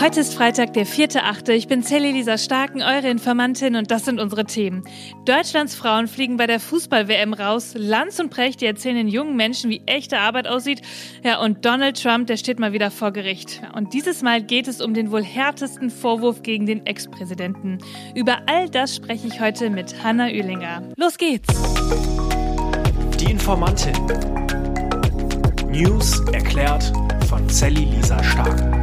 Heute ist Freitag, der 4.8. Ich bin Sally Lisa Starken, eure Informantin und das sind unsere Themen. Deutschlands Frauen fliegen bei der Fußball-WM raus. Lanz und Precht, die erzählen den jungen Menschen, wie echte Arbeit aussieht. Ja, und Donald Trump, der steht mal wieder vor Gericht. Und dieses Mal geht es um den wohl härtesten Vorwurf gegen den Ex-Präsidenten. Über all das spreche ich heute mit Hanna Oehlinger. Los geht's! Die Informantin. News erklärt von Sally Lisa Starken.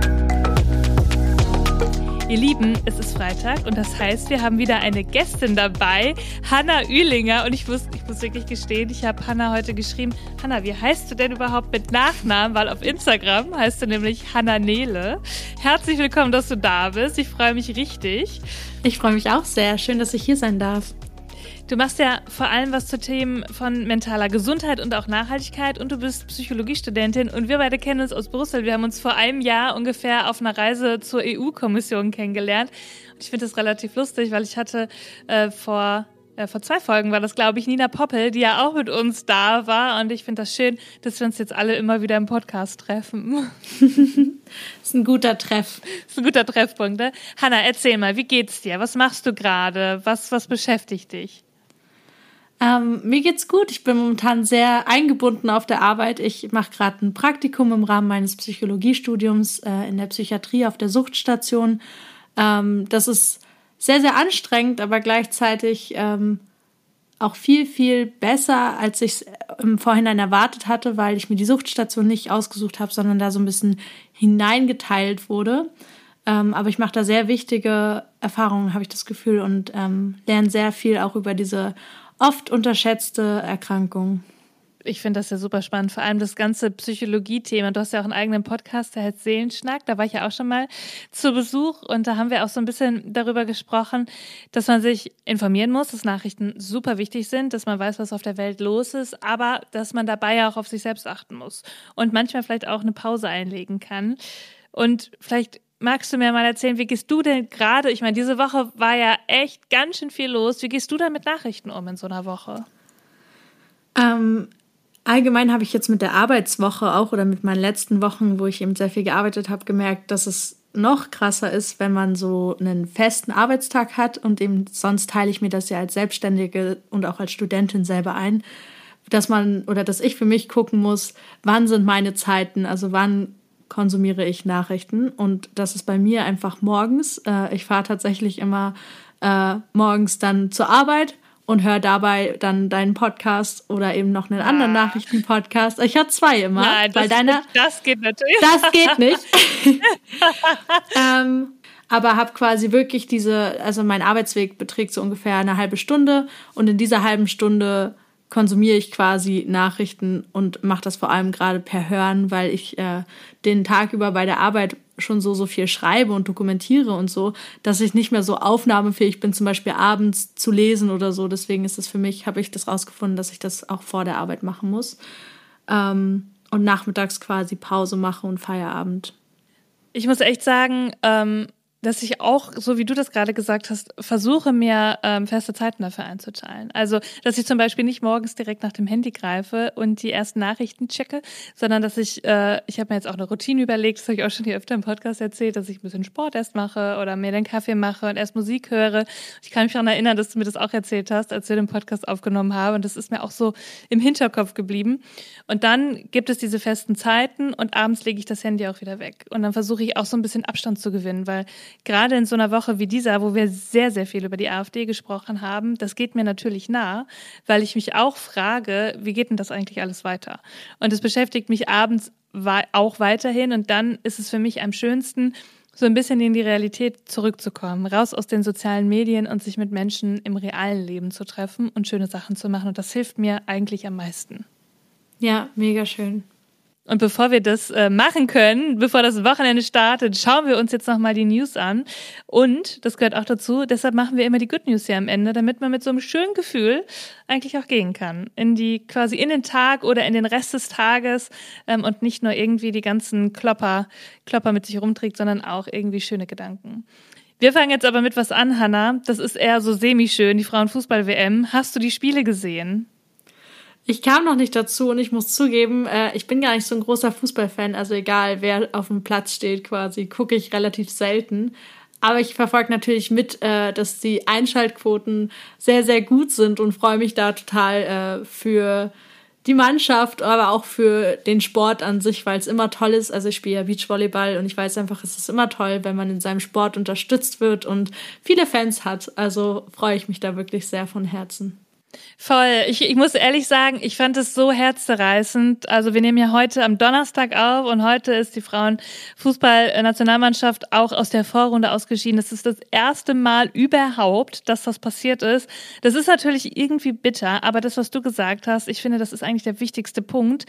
Ihr Lieben, es ist Freitag und das heißt, wir haben wieder eine Gästin dabei, Hanna Ühlinger. Und ich muss, ich muss wirklich gestehen, ich habe Hanna heute geschrieben, Hanna, wie heißt du denn überhaupt mit Nachnamen? Weil auf Instagram heißt du nämlich Hanna Nele. Herzlich willkommen, dass du da bist. Ich freue mich richtig. Ich freue mich auch sehr. Schön, dass ich hier sein darf. Du machst ja vor allem was zu Themen von mentaler Gesundheit und auch Nachhaltigkeit und du bist Psychologiestudentin und wir beide kennen uns aus Brüssel. Wir haben uns vor einem Jahr ungefähr auf einer Reise zur EU-Kommission kennengelernt. Und ich finde das relativ lustig, weil ich hatte äh, vor äh, vor zwei Folgen war das, glaube ich, Nina Poppel, die ja auch mit uns da war. Und ich finde das schön, dass wir uns jetzt alle immer wieder im Podcast treffen. das ist ein guter Treff. Das ist ein guter Treffpunkt. Ne? Hanna, erzähl mal, wie geht's dir? Was machst du gerade? Was, was beschäftigt dich? Ähm, mir geht's gut. Ich bin momentan sehr eingebunden auf der Arbeit. Ich mache gerade ein Praktikum im Rahmen meines Psychologiestudiums äh, in der Psychiatrie auf der Suchtstation. Ähm, das ist sehr, sehr anstrengend, aber gleichzeitig ähm, auch viel, viel besser, als ich es im Vorhinein erwartet hatte, weil ich mir die Suchtstation nicht ausgesucht habe, sondern da so ein bisschen hineingeteilt wurde. Ähm, aber ich mache da sehr wichtige Erfahrungen, habe ich das Gefühl, und ähm, lerne sehr viel auch über diese oft unterschätzte Erkrankung. Ich finde das ja super spannend, vor allem das ganze Psychologie-Thema. Du hast ja auch einen eigenen Podcast, der heißt Seelenschnack. Da war ich ja auch schon mal zu Besuch und da haben wir auch so ein bisschen darüber gesprochen, dass man sich informieren muss, dass Nachrichten super wichtig sind, dass man weiß, was auf der Welt los ist, aber dass man dabei ja auch auf sich selbst achten muss und manchmal vielleicht auch eine Pause einlegen kann. Und vielleicht magst du mir mal erzählen, wie gehst du denn gerade? Ich meine, diese Woche war ja echt ganz schön viel los. Wie gehst du da mit Nachrichten um in so einer Woche? Ähm, allgemein habe ich jetzt mit der Arbeitswoche auch oder mit meinen letzten Wochen, wo ich eben sehr viel gearbeitet habe, gemerkt, dass es noch krasser ist, wenn man so einen festen Arbeitstag hat und eben sonst teile ich mir das ja als Selbstständige und auch als Studentin selber ein, dass man oder dass ich für mich gucken muss, wann sind meine Zeiten, also wann konsumiere ich Nachrichten und das ist bei mir einfach morgens. Äh, ich fahre tatsächlich immer äh, morgens dann zur Arbeit und höre dabei dann deinen Podcast oder eben noch einen anderen ah. Nachrichtenpodcast. Ich höre zwei immer. Nein, das, deiner, das geht natürlich. Das geht nicht. ähm, aber habe quasi wirklich diese, also mein Arbeitsweg beträgt so ungefähr eine halbe Stunde und in dieser halben Stunde konsumiere ich quasi Nachrichten und mache das vor allem gerade per Hören, weil ich äh, den Tag über bei der Arbeit schon so so viel schreibe und dokumentiere und so, dass ich nicht mehr so aufnahmefähig bin, zum Beispiel abends zu lesen oder so. Deswegen ist es für mich, habe ich das rausgefunden, dass ich das auch vor der Arbeit machen muss ähm, und nachmittags quasi Pause mache und Feierabend. Ich muss echt sagen, ähm, dass ich auch, so wie du das gerade gesagt hast, versuche mir ähm, feste Zeiten dafür einzuteilen. Also, dass ich zum Beispiel nicht morgens direkt nach dem Handy greife und die ersten Nachrichten checke, sondern dass ich, äh, ich habe mir jetzt auch eine Routine überlegt, das habe ich auch schon hier öfter im Podcast erzählt, dass ich ein bisschen Sport erst mache oder mir den Kaffee mache und erst Musik höre. Ich kann mich daran erinnern, dass du mir das auch erzählt hast, als wir den Podcast aufgenommen haben und das ist mir auch so im Hinterkopf geblieben. Und dann gibt es diese festen Zeiten und abends lege ich das Handy auch wieder weg. Und dann versuche ich auch so ein bisschen Abstand zu gewinnen, weil gerade in so einer Woche wie dieser, wo wir sehr, sehr viel über die AfD gesprochen haben, das geht mir natürlich nah, weil ich mich auch frage, wie geht denn das eigentlich alles weiter? Und es beschäftigt mich abends auch weiterhin und dann ist es für mich am schönsten, so ein bisschen in die Realität zurückzukommen, raus aus den sozialen Medien und sich mit Menschen im realen Leben zu treffen und schöne Sachen zu machen. Und das hilft mir eigentlich am meisten. Ja, mega schön. Und bevor wir das äh, machen können, bevor das Wochenende startet, schauen wir uns jetzt nochmal die News an. Und, das gehört auch dazu, deshalb machen wir immer die Good News hier am Ende, damit man mit so einem schönen Gefühl eigentlich auch gehen kann. In die, quasi in den Tag oder in den Rest des Tages ähm, und nicht nur irgendwie die ganzen Klopper, Klopper mit sich rumträgt, sondern auch irgendwie schöne Gedanken. Wir fangen jetzt aber mit was an, Hanna. Das ist eher so semi-schön, die Frauenfußball-WM. Hast du die Spiele gesehen? Ich kam noch nicht dazu und ich muss zugeben, äh, ich bin gar nicht so ein großer Fußballfan. Also egal, wer auf dem Platz steht quasi, gucke ich relativ selten. Aber ich verfolge natürlich mit, äh, dass die Einschaltquoten sehr, sehr gut sind und freue mich da total äh, für die Mannschaft, aber auch für den Sport an sich, weil es immer toll ist. Also ich spiele ja Beachvolleyball und ich weiß einfach, es ist immer toll, wenn man in seinem Sport unterstützt wird und viele Fans hat. Also freue ich mich da wirklich sehr von Herzen. Voll. Ich, ich muss ehrlich sagen, ich fand es so herzzerreißend. Also wir nehmen ja heute am Donnerstag auf und heute ist die Frauenfußball-Nationalmannschaft auch aus der Vorrunde ausgeschieden. Das ist das erste Mal überhaupt, dass das passiert ist. Das ist natürlich irgendwie bitter, aber das, was du gesagt hast, ich finde, das ist eigentlich der wichtigste Punkt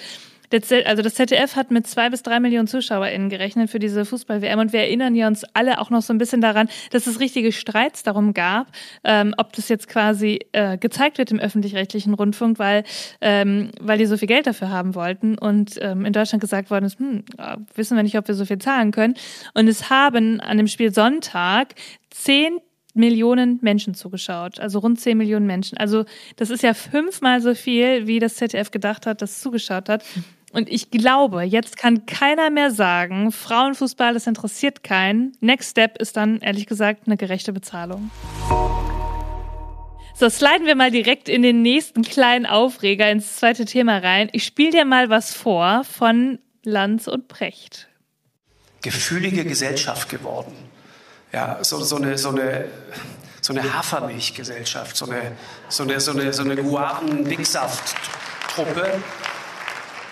also das ZDF hat mit zwei bis drei Millionen ZuschauerInnen gerechnet für diese Fußball-WM und wir erinnern ja uns alle auch noch so ein bisschen daran, dass es richtige Streits darum gab, ähm, ob das jetzt quasi äh, gezeigt wird im öffentlich-rechtlichen Rundfunk, weil, ähm, weil die so viel Geld dafür haben wollten und ähm, in Deutschland gesagt worden ist, hm, wissen wir nicht, ob wir so viel zahlen können. Und es haben an dem Spiel Sonntag zehn Millionen Menschen zugeschaut, also rund 10 Millionen Menschen. Also das ist ja fünfmal so viel, wie das ZDF gedacht hat, das zugeschaut hat. Und ich glaube, jetzt kann keiner mehr sagen, Frauenfußball, das interessiert keinen. Next Step ist dann, ehrlich gesagt, eine gerechte Bezahlung. So, sliden wir mal direkt in den nächsten kleinen Aufreger ins zweite Thema rein. Ich spiele dir mal was vor von Lanz und Precht. Gefühlige Gesellschaft geworden. Ja, so, so eine, so eine, so eine Hafermilchgesellschaft, so eine, so eine, so eine, so eine Guaven-Dicksaft-Truppe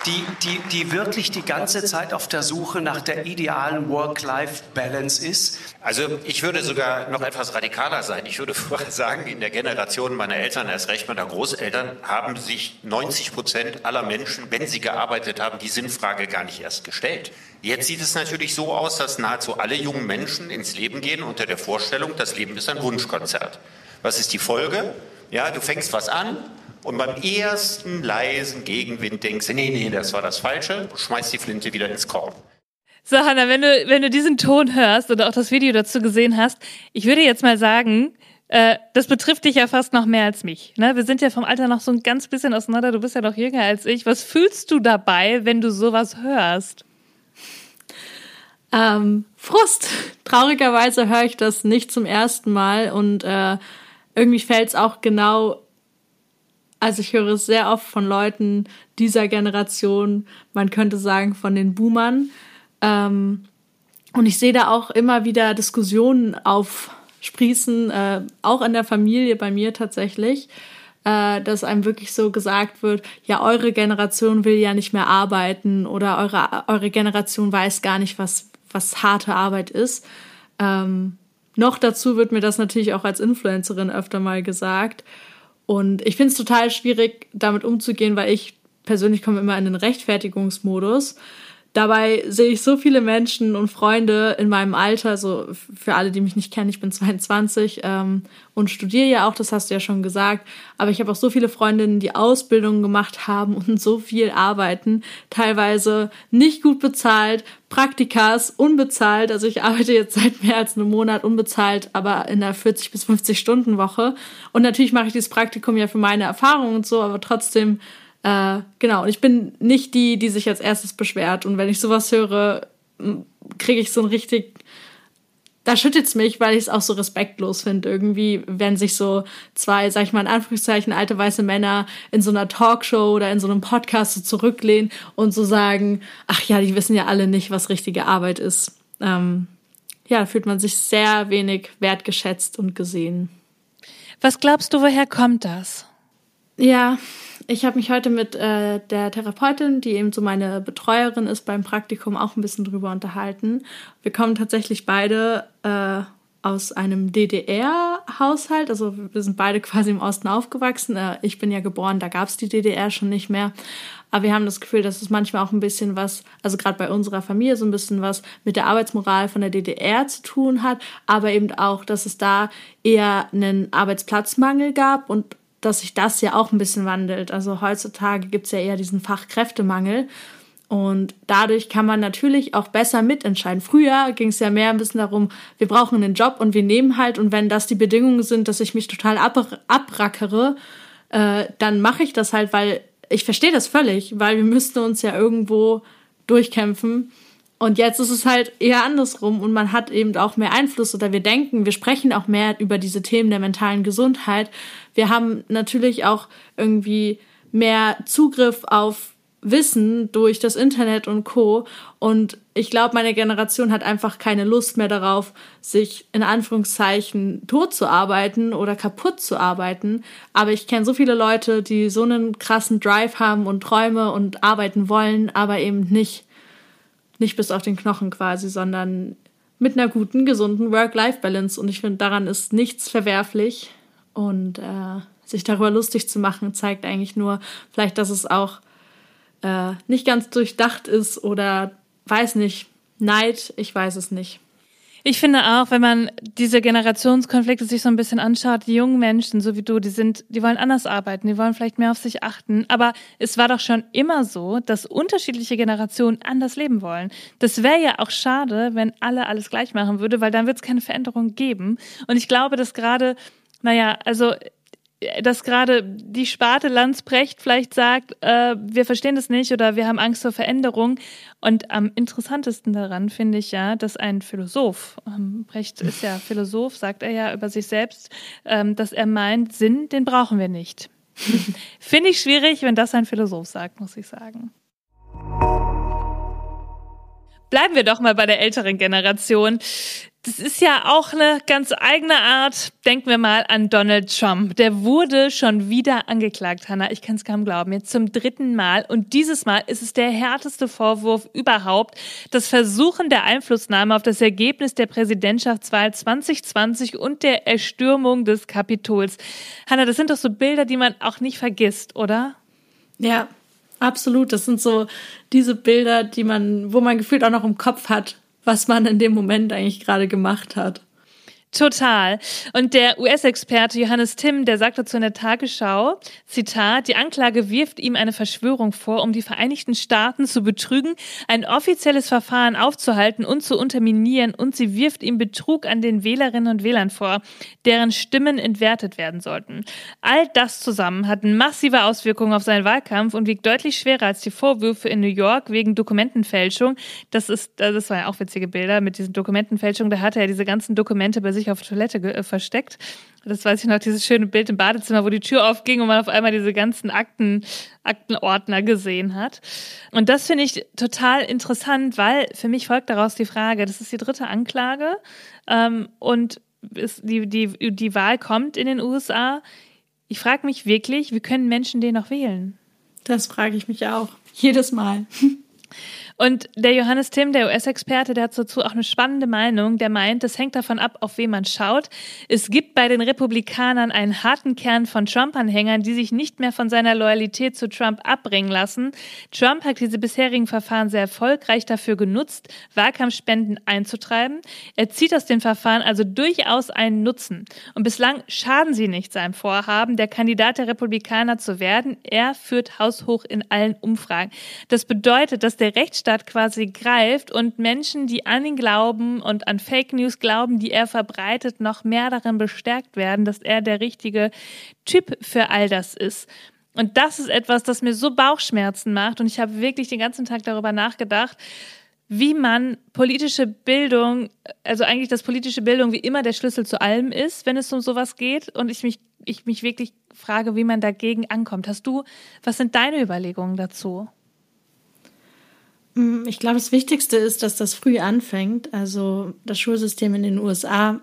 die, die, die wirklich die ganze Zeit auf der Suche nach der idealen Work-Life-Balance ist. Also ich würde sogar noch etwas radikaler sein. Ich würde sagen, in der Generation meiner Eltern, erst recht meiner Großeltern, haben sich 90 Prozent aller Menschen, wenn sie gearbeitet haben, die Sinnfrage gar nicht erst gestellt. Jetzt sieht es natürlich so aus, dass nahezu alle jungen Menschen ins Leben gehen unter der Vorstellung, das Leben ist ein Wunschkonzert. Was ist die Folge? Ja, du fängst was an, und beim ersten leisen Gegenwind denkst du, nee, nee, das war das Falsche, schmeißt die Flinte wieder ins Korn. So, Hanna, wenn du, wenn du diesen Ton hörst oder auch das Video dazu gesehen hast, ich würde jetzt mal sagen, äh, das betrifft dich ja fast noch mehr als mich. Ne? Wir sind ja vom Alter noch so ein ganz bisschen auseinander. Du bist ja noch jünger als ich. Was fühlst du dabei, wenn du sowas hörst? Ähm, Frust. Traurigerweise höre ich das nicht zum ersten Mal und äh, irgendwie fällt es auch genau also ich höre es sehr oft von Leuten dieser Generation, man könnte sagen von den Boomern. Ähm, und ich sehe da auch immer wieder Diskussionen aufsprießen, äh, auch in der Familie bei mir tatsächlich, äh, dass einem wirklich so gesagt wird, ja, eure Generation will ja nicht mehr arbeiten oder eure, eure Generation weiß gar nicht, was, was harte Arbeit ist. Ähm, noch dazu wird mir das natürlich auch als Influencerin öfter mal gesagt. Und ich finde es total schwierig, damit umzugehen, weil ich persönlich komme immer in den Rechtfertigungsmodus. Dabei sehe ich so viele Menschen und Freunde in meinem Alter, so für alle, die mich nicht kennen, ich bin 22 ähm, und studiere ja auch, das hast du ja schon gesagt, aber ich habe auch so viele Freundinnen, die Ausbildungen gemacht haben und so viel arbeiten, teilweise nicht gut bezahlt, Praktikas unbezahlt, also ich arbeite jetzt seit mehr als einem Monat unbezahlt, aber in einer 40 bis 50 Stunden Woche. Und natürlich mache ich dieses Praktikum ja für meine Erfahrungen und so, aber trotzdem äh, genau, und ich bin nicht die, die sich als erstes beschwert. Und wenn ich sowas höre, kriege ich so ein richtig. Da schüttet es mich, weil ich es auch so respektlos finde. Irgendwie, wenn sich so zwei, sag ich mal in Anführungszeichen, alte weiße Männer in so einer Talkshow oder in so einem Podcast so zurücklehnen und so sagen, ach ja, die wissen ja alle nicht, was richtige Arbeit ist. Ähm, ja, da fühlt man sich sehr wenig wertgeschätzt und gesehen. Was glaubst du, woher kommt das? Ja, ich habe mich heute mit äh, der Therapeutin, die eben so meine Betreuerin ist beim Praktikum, auch ein bisschen drüber unterhalten. Wir kommen tatsächlich beide äh, aus einem DDR-Haushalt. Also wir sind beide quasi im Osten aufgewachsen. Äh, ich bin ja geboren, da gab es die DDR schon nicht mehr. Aber wir haben das Gefühl, dass es manchmal auch ein bisschen was, also gerade bei unserer Familie so ein bisschen was mit der Arbeitsmoral von der DDR zu tun hat, aber eben auch, dass es da eher einen Arbeitsplatzmangel gab und dass sich das ja auch ein bisschen wandelt. Also heutzutage gibt es ja eher diesen Fachkräftemangel. Und dadurch kann man natürlich auch besser mitentscheiden. Früher ging es ja mehr ein bisschen darum, wir brauchen einen Job und wir nehmen halt. Und wenn das die Bedingungen sind, dass ich mich total ab abrackere, äh, dann mache ich das halt, weil ich verstehe das völlig, weil wir müssten uns ja irgendwo durchkämpfen. Und jetzt ist es halt eher andersrum und man hat eben auch mehr Einfluss oder wir denken, wir sprechen auch mehr über diese Themen der mentalen Gesundheit. Wir haben natürlich auch irgendwie mehr Zugriff auf Wissen durch das Internet und Co. Und ich glaube, meine Generation hat einfach keine Lust mehr darauf, sich in Anführungszeichen tot zu arbeiten oder kaputt zu arbeiten. Aber ich kenne so viele Leute, die so einen krassen Drive haben und Träume und arbeiten wollen, aber eben nicht, nicht bis auf den Knochen quasi, sondern mit einer guten, gesunden Work-Life-Balance. Und ich finde, daran ist nichts verwerflich. Und äh, sich darüber lustig zu machen, zeigt eigentlich nur vielleicht, dass es auch äh, nicht ganz durchdacht ist oder weiß nicht, Neid, ich weiß es nicht. Ich finde auch, wenn man diese Generationskonflikte sich so ein bisschen anschaut, die jungen Menschen, so wie du, die sind, die wollen anders arbeiten, die wollen vielleicht mehr auf sich achten. Aber es war doch schon immer so, dass unterschiedliche Generationen anders leben wollen. Das wäre ja auch schade, wenn alle alles gleich machen würde, weil dann wird es keine Veränderung geben. Und ich glaube, dass gerade, naja, also dass gerade die Sparte Landsprecht vielleicht sagt, äh, wir verstehen das nicht oder wir haben Angst vor Veränderung. Und am interessantesten daran finde ich ja, dass ein Philosoph, ähm, Brecht ist ja Philosoph, sagt er ja über sich selbst, ähm, dass er meint, Sinn, den brauchen wir nicht. finde ich schwierig, wenn das ein Philosoph sagt, muss ich sagen. Bleiben wir doch mal bei der älteren Generation. Das ist ja auch eine ganz eigene Art. Denken wir mal an Donald Trump. Der wurde schon wieder angeklagt, Hannah. Ich kann es kaum glauben. Jetzt zum dritten Mal. Und dieses Mal ist es der härteste Vorwurf überhaupt. Das Versuchen der Einflussnahme auf das Ergebnis der Präsidentschaftswahl 2020 und der Erstürmung des Kapitols. Hannah, das sind doch so Bilder, die man auch nicht vergisst, oder? Ja, absolut. Das sind so diese Bilder, die man, wo man gefühlt auch noch im Kopf hat, was man in dem Moment eigentlich gerade gemacht hat. Total. Und der US-Experte Johannes Timm, der sagt dazu in der Tagesschau, Zitat, die Anklage wirft ihm eine Verschwörung vor, um die Vereinigten Staaten zu betrügen, ein offizielles Verfahren aufzuhalten und zu unterminieren und sie wirft ihm Betrug an den Wählerinnen und Wählern vor, deren Stimmen entwertet werden sollten. All das zusammen hat massive Auswirkungen auf seinen Wahlkampf und wiegt deutlich schwerer als die Vorwürfe in New York wegen Dokumentenfälschung. Das ist, das waren ja auch witzige Bilder mit diesen Dokumentenfälschungen. Da hatte er diese ganzen Dokumente bei sich auf Toilette äh, versteckt. Das weiß ich noch, dieses schöne Bild im Badezimmer, wo die Tür aufging und man auf einmal diese ganzen Akten, Aktenordner gesehen hat. Und das finde ich total interessant, weil für mich folgt daraus die Frage, das ist die dritte Anklage ähm, und ist die, die, die Wahl kommt in den USA. Ich frage mich wirklich, wie können Menschen den noch wählen? Das frage ich mich auch. Jedes Mal. Und der Johannes Timm, der US-Experte, der hat dazu auch eine spannende Meinung. Der meint, das hängt davon ab, auf wen man schaut. Es gibt bei den Republikanern einen harten Kern von Trump-Anhängern, die sich nicht mehr von seiner Loyalität zu Trump abbringen lassen. Trump hat diese bisherigen Verfahren sehr erfolgreich dafür genutzt, Wahlkampfspenden einzutreiben. Er zieht aus den Verfahren also durchaus einen Nutzen. Und bislang schaden sie nicht seinem Vorhaben, der Kandidat der Republikaner zu werden. Er führt haushoch in allen Umfragen. Das bedeutet, dass der Rechtsstaat Rechtsstaat quasi greift und Menschen, die an ihn glauben und an Fake News glauben, die er verbreitet, noch mehr darin bestärkt werden, dass er der richtige Typ für all das ist. Und das ist etwas, das mir so Bauchschmerzen macht. Und ich habe wirklich den ganzen Tag darüber nachgedacht, wie man politische Bildung, also eigentlich, dass politische Bildung wie immer der Schlüssel zu allem ist, wenn es um sowas geht. Und ich mich, ich mich wirklich frage, wie man dagegen ankommt. Hast du, was sind deine Überlegungen dazu? Mm, ich glaube, das Wichtigste ist, dass das früh anfängt. Also das Schulsystem in den USA,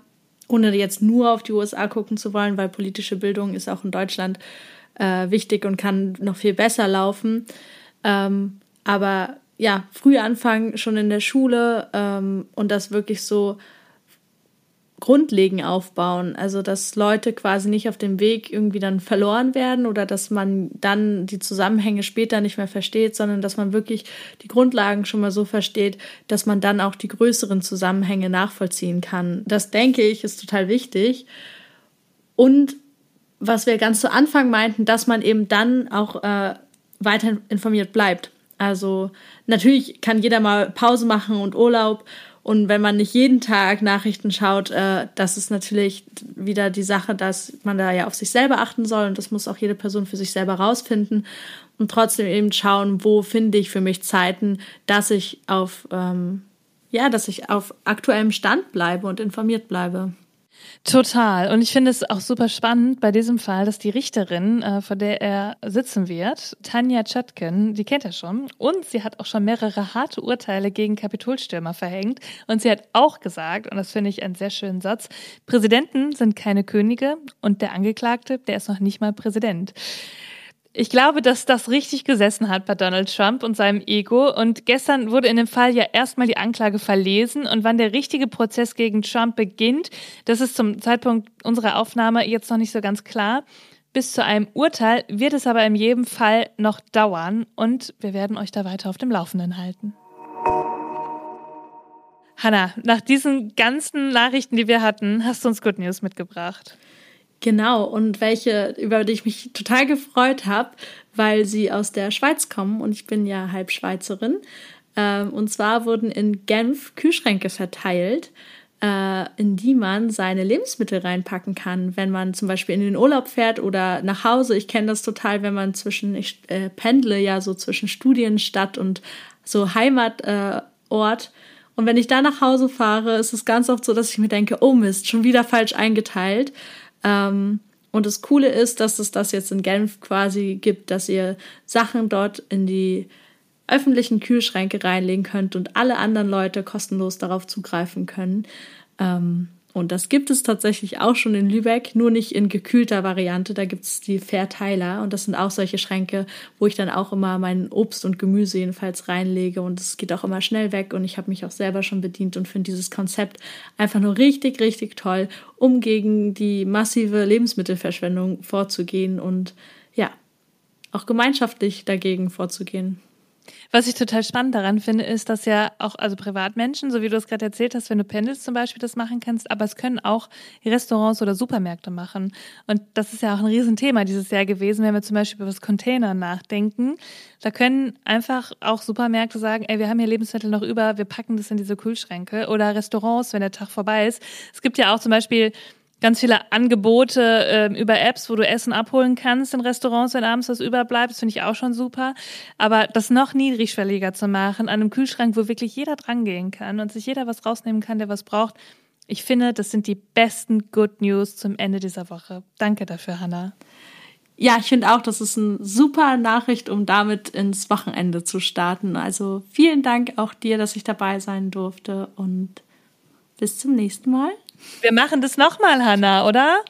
ohne jetzt nur auf die USA gucken zu wollen, weil politische Bildung ist auch in Deutschland äh, wichtig und kann noch viel besser laufen. Ähm, aber ja, früh anfangen, schon in der Schule ähm, und das wirklich so grundlegend aufbauen. Also, dass Leute quasi nicht auf dem Weg irgendwie dann verloren werden oder dass man dann die Zusammenhänge später nicht mehr versteht, sondern dass man wirklich die Grundlagen schon mal so versteht, dass man dann auch die größeren Zusammenhänge nachvollziehen kann. Das denke ich ist total wichtig. Und was wir ganz zu Anfang meinten, dass man eben dann auch äh, weiter informiert bleibt. Also natürlich kann jeder mal Pause machen und Urlaub und wenn man nicht jeden Tag Nachrichten schaut, äh, das ist natürlich wieder die Sache, dass man da ja auf sich selber achten soll und das muss auch jede Person für sich selber rausfinden. und trotzdem eben schauen, wo finde ich für mich Zeiten, dass ich auf, ähm, ja, dass ich auf aktuellem Stand bleibe und informiert bleibe. Total. Und ich finde es auch super spannend bei diesem Fall, dass die Richterin, äh, vor der er sitzen wird, Tanja Chutkin, die kennt er schon. Und sie hat auch schon mehrere harte Urteile gegen Kapitolstürmer verhängt. Und sie hat auch gesagt, und das finde ich einen sehr schönen Satz, Präsidenten sind keine Könige und der Angeklagte, der ist noch nicht mal Präsident. Ich glaube, dass das richtig gesessen hat bei Donald Trump und seinem Ego. Und gestern wurde in dem Fall ja erstmal die Anklage verlesen. Und wann der richtige Prozess gegen Trump beginnt, das ist zum Zeitpunkt unserer Aufnahme jetzt noch nicht so ganz klar. Bis zu einem Urteil wird es aber in jedem Fall noch dauern. Und wir werden euch da weiter auf dem Laufenden halten. Hanna, nach diesen ganzen Nachrichten, die wir hatten, hast du uns Good News mitgebracht. Genau, und welche, über die ich mich total gefreut habe, weil sie aus der Schweiz kommen und ich bin ja halb Schweizerin. Ähm, und zwar wurden in Genf Kühlschränke verteilt, äh, in die man seine Lebensmittel reinpacken kann, wenn man zum Beispiel in den Urlaub fährt oder nach Hause. Ich kenne das total, wenn man zwischen, ich äh, pendle ja so zwischen Studienstadt und so Heimatort. Und wenn ich da nach Hause fahre, ist es ganz oft so, dass ich mir denke, oh Mist, schon wieder falsch eingeteilt. Ähm, und das Coole ist, dass es das jetzt in Genf quasi gibt, dass ihr Sachen dort in die öffentlichen Kühlschränke reinlegen könnt und alle anderen Leute kostenlos darauf zugreifen können. Ähm, und das gibt es tatsächlich auch schon in Lübeck, nur nicht in gekühlter Variante. Da gibt es die Verteiler und das sind auch solche Schränke, wo ich dann auch immer mein Obst und Gemüse jedenfalls reinlege und es geht auch immer schnell weg und ich habe mich auch selber schon bedient und finde dieses Konzept einfach nur richtig, richtig toll, um gegen die massive Lebensmittelverschwendung vorzugehen und ja, auch gemeinschaftlich dagegen vorzugehen. Was ich total spannend daran finde, ist, dass ja auch, also Privatmenschen, so wie du es gerade erzählt hast, wenn du pendelst zum Beispiel, das machen kannst, aber es können auch Restaurants oder Supermärkte machen. Und das ist ja auch ein Riesenthema dieses Jahr gewesen, wenn wir zum Beispiel über das Container nachdenken. Da können einfach auch Supermärkte sagen, ey, wir haben hier Lebensmittel noch über, wir packen das in diese Kühlschränke. Oder Restaurants, wenn der Tag vorbei ist. Es gibt ja auch zum Beispiel ganz viele Angebote äh, über Apps, wo du Essen abholen kannst in Restaurants, wenn abends was überbleibt. Finde ich auch schon super. Aber das noch niedrigschwelliger zu machen, an einem Kühlschrank, wo wirklich jeder drangehen kann und sich jeder was rausnehmen kann, der was braucht. Ich finde, das sind die besten Good News zum Ende dieser Woche. Danke dafür, Hannah. Ja, ich finde auch, das ist eine super Nachricht, um damit ins Wochenende zu starten. Also vielen Dank auch dir, dass ich dabei sein durfte und bis zum nächsten Mal. Wir machen das nochmal, Hanna, oder?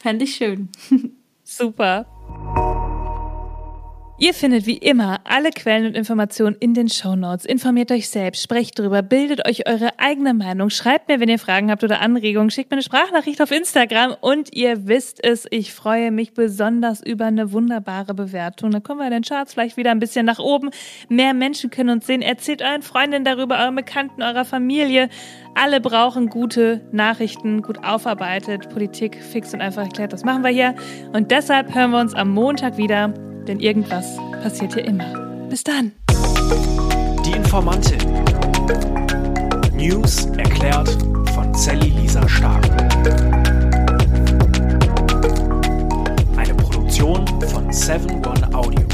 Fände ich schön. Super. Ihr findet wie immer alle Quellen und Informationen in den Show Notes. Informiert euch selbst, sprecht drüber, bildet euch eure eigene Meinung, schreibt mir, wenn ihr Fragen habt oder Anregungen, schickt mir eine Sprachnachricht auf Instagram und ihr wisst es, ich freue mich besonders über eine wunderbare Bewertung. Dann kommen wir in den Charts vielleicht wieder ein bisschen nach oben. Mehr Menschen können uns sehen. Erzählt euren Freundinnen darüber, euren Bekannten, eurer Familie. Alle brauchen gute Nachrichten, gut aufarbeitet, Politik fix und einfach erklärt. Das machen wir hier. Und deshalb hören wir uns am Montag wieder denn irgendwas passiert hier immer. Bis dann. Die Informantin. News erklärt von Sally Lisa Stark. Eine Produktion von 7 One Audio.